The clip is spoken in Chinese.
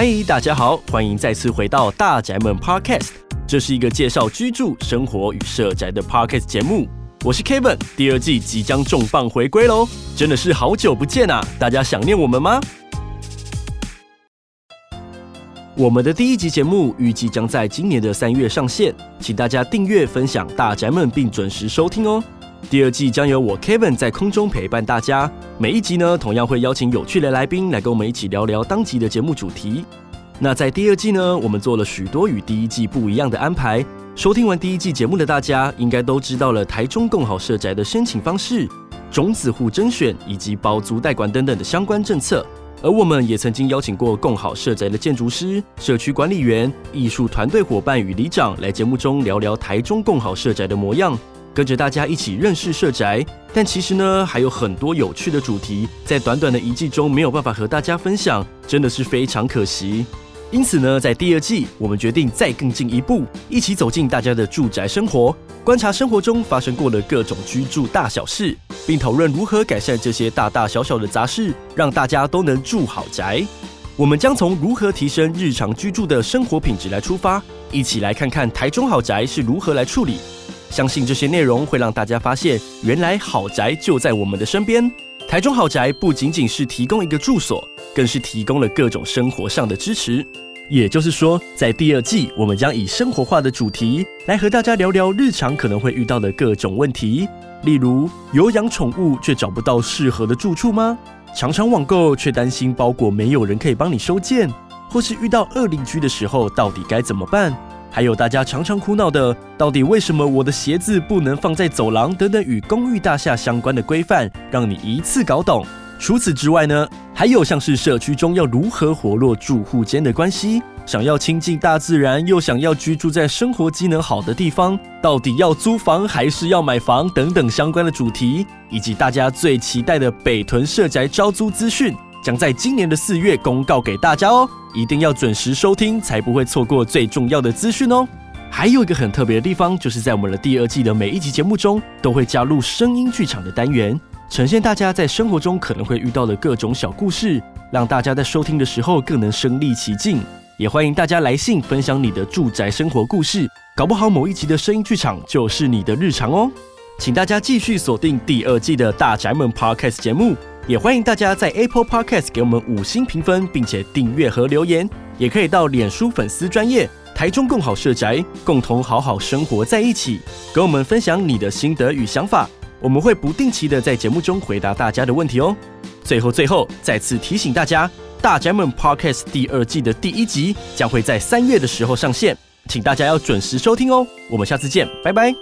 嗨，大家好，欢迎再次回到大宅门 Podcast。这是一个介绍居住、生活与社宅的 Podcast 节目。我是 Kevin，第二季即将重磅回归喽！真的是好久不见啊，大家想念我们吗？我们的第一集节目预计将在今年的三月上线，请大家订阅、分享大宅门，并准时收听哦。第二季将由我 Kevin 在空中陪伴大家，每一集呢，同样会邀请有趣的来宾来跟我们一起聊聊当集的节目主题。那在第二季呢，我们做了许多与第一季不一样的安排。收听完第一季节目的大家，应该都知道了台中共好社宅的申请方式、种子户甄选以及包租代管等等的相关政策。而我们也曾经邀请过共好社宅的建筑师、社区管理员、艺术团队伙伴与里长来节目中聊聊台中共好社宅的模样。跟着大家一起认识社宅，但其实呢，还有很多有趣的主题，在短短的一季中没有办法和大家分享，真的是非常可惜。因此呢，在第二季，我们决定再更进一步，一起走进大家的住宅生活，观察生活中发生过的各种居住大小事，并讨论如何改善这些大大小小的杂事，让大家都能住好宅。我们将从如何提升日常居住的生活品质来出发，一起来看看台中好宅是如何来处理。相信这些内容会让大家发现，原来好宅就在我们的身边。台中好宅不仅仅是提供一个住所，更是提供了各种生活上的支持。也就是说，在第二季，我们将以生活化的主题来和大家聊聊日常可能会遇到的各种问题，例如有养宠物却找不到适合的住处吗？常常网购却担心包裹没有人可以帮你收件，或是遇到恶邻居的时候，到底该怎么办？还有大家常常苦恼的，到底为什么我的鞋子不能放在走廊？等等与公寓大厦相关的规范，让你一次搞懂。除此之外呢，还有像是社区中要如何活络住户间的关系，想要亲近大自然，又想要居住在生活机能好的地方，到底要租房还是要买房？等等相关的主题，以及大家最期待的北屯社宅招租资讯。将在今年的四月公告给大家哦，一定要准时收听，才不会错过最重要的资讯哦。还有一个很特别的地方，就是在我们的第二季的每一集节目中，都会加入声音剧场的单元，呈现大家在生活中可能会遇到的各种小故事，让大家在收听的时候更能身临其境。也欢迎大家来信分享你的住宅生活故事，搞不好某一集的声音剧场就是你的日常哦。请大家继续锁定第二季的大宅门 Podcast 节目。也欢迎大家在 Apple Podcast 给我们五星评分，并且订阅和留言。也可以到脸书粉丝专业台中共好社宅，共同好好生活在一起，跟我们分享你的心得与想法。我们会不定期的在节目中回答大家的问题哦。最后最后，再次提醒大家，大宅门 Podcast 第二季的第一集将会在三月的时候上线，请大家要准时收听哦。我们下次见，拜拜。